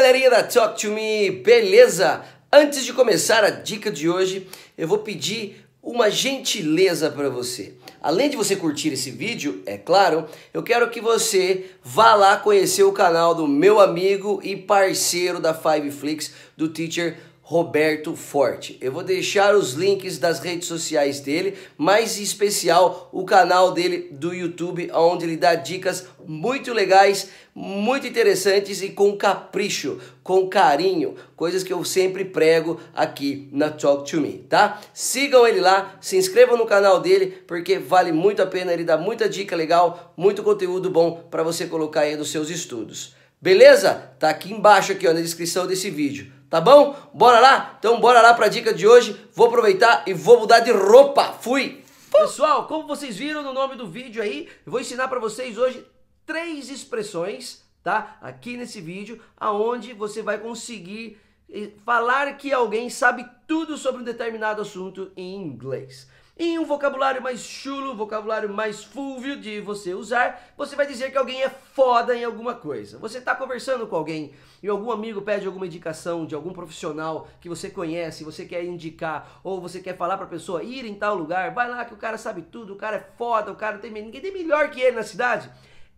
galerinha da Talk to Me, beleza? Antes de começar a dica de hoje, eu vou pedir uma gentileza para você. Além de você curtir esse vídeo, é claro, eu quero que você vá lá conhecer o canal do meu amigo e parceiro da Five Flix, do Teacher Roberto Forte. Eu vou deixar os links das redes sociais dele, mais em especial o canal dele do YouTube, onde ele dá dicas muito legais, muito interessantes e com capricho, com carinho, coisas que eu sempre prego aqui na Talk to Me, tá? Sigam ele lá, se inscrevam no canal dele, porque vale muito a pena, ele dá muita dica legal, muito conteúdo bom para você colocar aí nos seus estudos. Beleza? Tá aqui embaixo aqui ó, na descrição desse vídeo. Tá bom? Bora lá? Então bora lá para a dica de hoje. Vou aproveitar e vou mudar de roupa. Fui! Pessoal, como vocês viram no nome do vídeo aí, eu vou ensinar para vocês hoje três expressões, tá? Aqui nesse vídeo, aonde você vai conseguir eh, falar que alguém sabe tudo sobre um determinado assunto em inglês. Em um vocabulário mais chulo, vocabulário mais fúvio de você usar, você vai dizer que alguém é foda em alguma coisa. Você está conversando com alguém e algum amigo pede alguma indicação de algum profissional que você conhece, você quer indicar, ou você quer falar para a pessoa ir em tal lugar, vai lá que o cara sabe tudo, o cara é foda, o cara tem ninguém tem melhor que ele na cidade.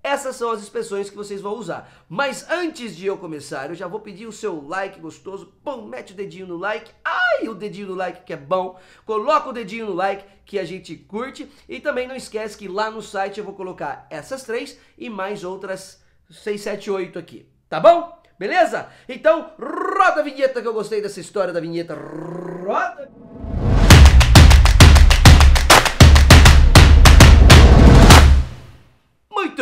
Essas são as expressões que vocês vão usar. Mas antes de eu começar, eu já vou pedir o seu like gostoso. Pum, mete o dedinho no like. Ai, o dedinho no like que é bom. Coloca o dedinho no like que a gente curte. E também não esquece que lá no site eu vou colocar essas três e mais outras 6, 7, 8 aqui. Tá bom? Beleza? Então, roda a vinheta que eu gostei dessa história da vinheta. Roda!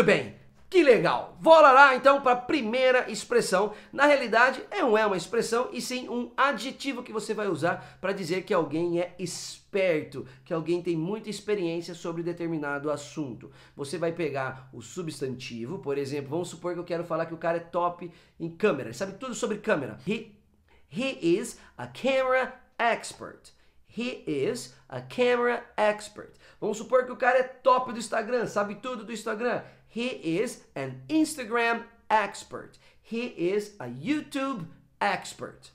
Muito bem, que legal. Bora lá então para a primeira expressão. Na realidade, não é uma expressão e sim um adjetivo que você vai usar para dizer que alguém é esperto, que alguém tem muita experiência sobre determinado assunto. Você vai pegar o substantivo, por exemplo, vamos supor que eu quero falar que o cara é top em câmera, sabe tudo sobre câmera. He, he is a camera expert. He is a camera expert. Vamos supor que o cara é top do Instagram, sabe tudo do Instagram. He is an Instagram expert. He is a YouTube expert.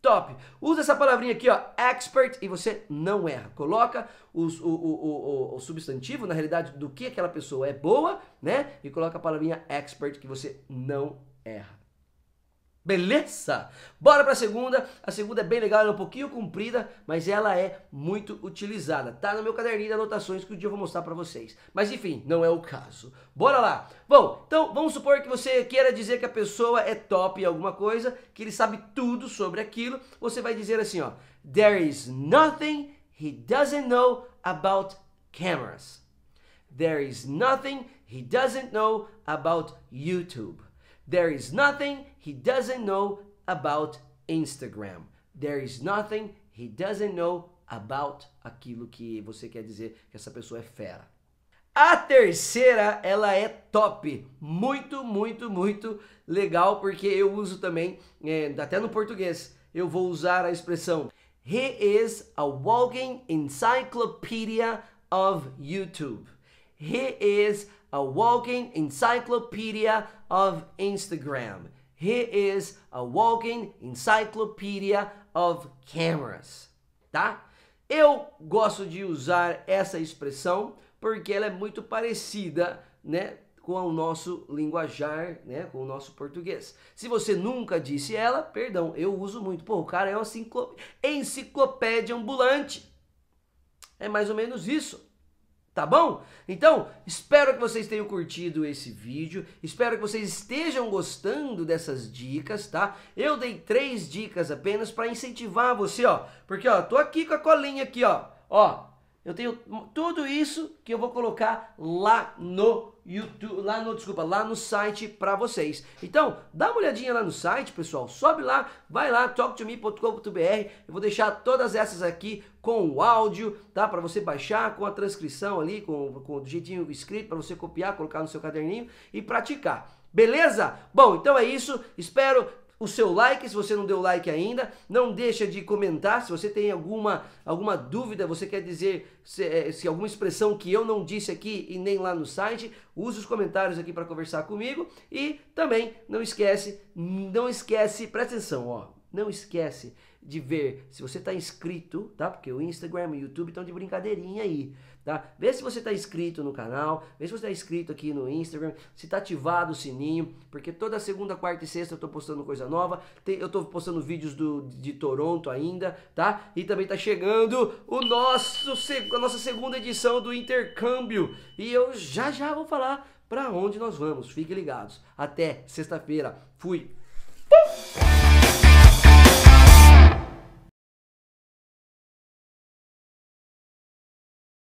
Top. Usa essa palavrinha aqui, ó, expert, e você não erra. Coloca os, o, o, o, o, substantivo, na realidade, do que aquela pessoa é boa, né? E coloca a palavrinha expert que você não erra. Beleza? Bora para a segunda. A segunda é bem legal, ela é um pouquinho comprida, mas ela é muito utilizada. Tá no meu caderninho de anotações que um dia eu vou mostrar para vocês. Mas enfim, não é o caso. Bora lá. Bom, então vamos supor que você queira dizer que a pessoa é top em alguma coisa, que ele sabe tudo sobre aquilo. Você vai dizer assim, ó: There is nothing he doesn't know about cameras. There is nothing he doesn't know about YouTube. There is nothing he doesn't know about Instagram. There is nothing he doesn't know about aquilo que você quer dizer que essa pessoa é fera. A terceira, ela é top, muito, muito, muito legal, porque eu uso também, é, até no português, eu vou usar a expressão He is a walking encyclopedia of YouTube. He is a walking encyclopedia of Instagram. He is a walking encyclopedia of cameras, tá? Eu gosto de usar essa expressão porque ela é muito parecida, né, com o nosso linguajar, né, com o nosso português. Se você nunca disse ela, perdão, eu uso muito. Pô, o cara é uma enciclopédia ambulante. É mais ou menos isso. Tá bom? Então, espero que vocês tenham curtido esse vídeo, espero que vocês estejam gostando dessas dicas, tá? Eu dei três dicas apenas para incentivar você, ó, porque ó, tô aqui com a colinha aqui, ó, ó, eu tenho tudo isso que eu vou colocar lá no YouTube, lá no, desculpa, lá no site para vocês. Então, dá uma olhadinha lá no site, pessoal. Sobe lá, vai lá, talktome.com.br. Eu vou deixar todas essas aqui com o áudio, tá? Para você baixar com a transcrição ali, com, com o jeitinho escrito para você copiar, colocar no seu caderninho e praticar. Beleza? Bom, então é isso. Espero o seu like se você não deu like ainda. Não deixa de comentar se você tem alguma, alguma dúvida, você quer dizer se, é, se alguma expressão que eu não disse aqui e nem lá no site. Use os comentários aqui para conversar comigo. E também não esquece, não esquece, presta atenção, ó. Não esquece de ver se você está inscrito, tá? Porque o Instagram e o YouTube estão de brincadeirinha aí, tá? Vê se você está inscrito no canal, vê se você está inscrito aqui no Instagram, se está ativado o sininho, porque toda segunda, quarta e sexta eu estou postando coisa nova, tem, eu estou postando vídeos do, de Toronto ainda, tá? E também está chegando o nosso, a nossa segunda edição do intercâmbio, e eu já já vou falar para onde nós vamos, fiquem ligados. Até sexta-feira, fui!